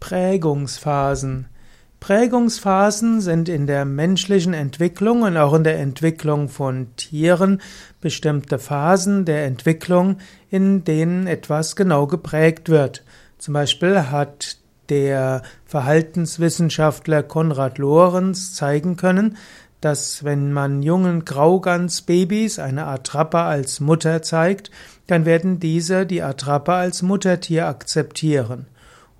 Prägungsphasen. Prägungsphasen sind in der menschlichen Entwicklung und auch in der Entwicklung von Tieren bestimmte Phasen der Entwicklung, in denen etwas genau geprägt wird. Zum Beispiel hat der Verhaltenswissenschaftler Konrad Lorenz zeigen können, dass wenn man jungen Graugansbabys eine Attrappe als Mutter zeigt, dann werden diese die Attrappe als Muttertier akzeptieren.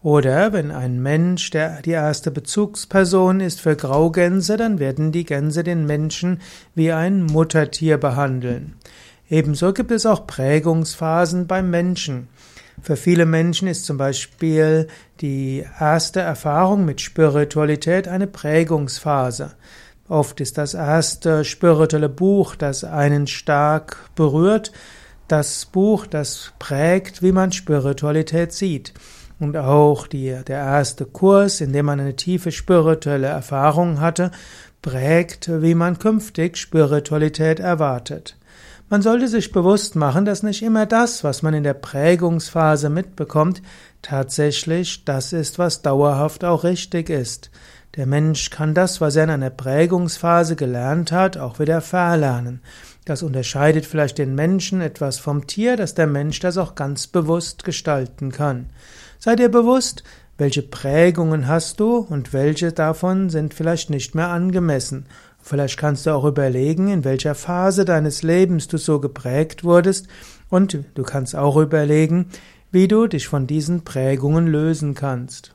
Oder wenn ein Mensch der, die erste Bezugsperson ist für Graugänse, dann werden die Gänse den Menschen wie ein Muttertier behandeln. Ebenso gibt es auch Prägungsphasen beim Menschen. Für viele Menschen ist zum Beispiel die erste Erfahrung mit Spiritualität eine Prägungsphase. Oft ist das erste spirituelle Buch, das einen stark berührt, das Buch, das prägt, wie man Spiritualität sieht. Und auch die, der erste Kurs, in dem man eine tiefe spirituelle Erfahrung hatte, prägt, wie man künftig Spiritualität erwartet. Man sollte sich bewusst machen, dass nicht immer das, was man in der Prägungsphase mitbekommt, tatsächlich das ist, was dauerhaft auch richtig ist. Der Mensch kann das, was er in einer Prägungsphase gelernt hat, auch wieder verlernen. Das unterscheidet vielleicht den Menschen etwas vom Tier, dass der Mensch das auch ganz bewusst gestalten kann. Sei dir bewusst, welche Prägungen hast du und welche davon sind vielleicht nicht mehr angemessen. Vielleicht kannst du auch überlegen, in welcher Phase deines Lebens du so geprägt wurdest und du kannst auch überlegen, wie du dich von diesen Prägungen lösen kannst.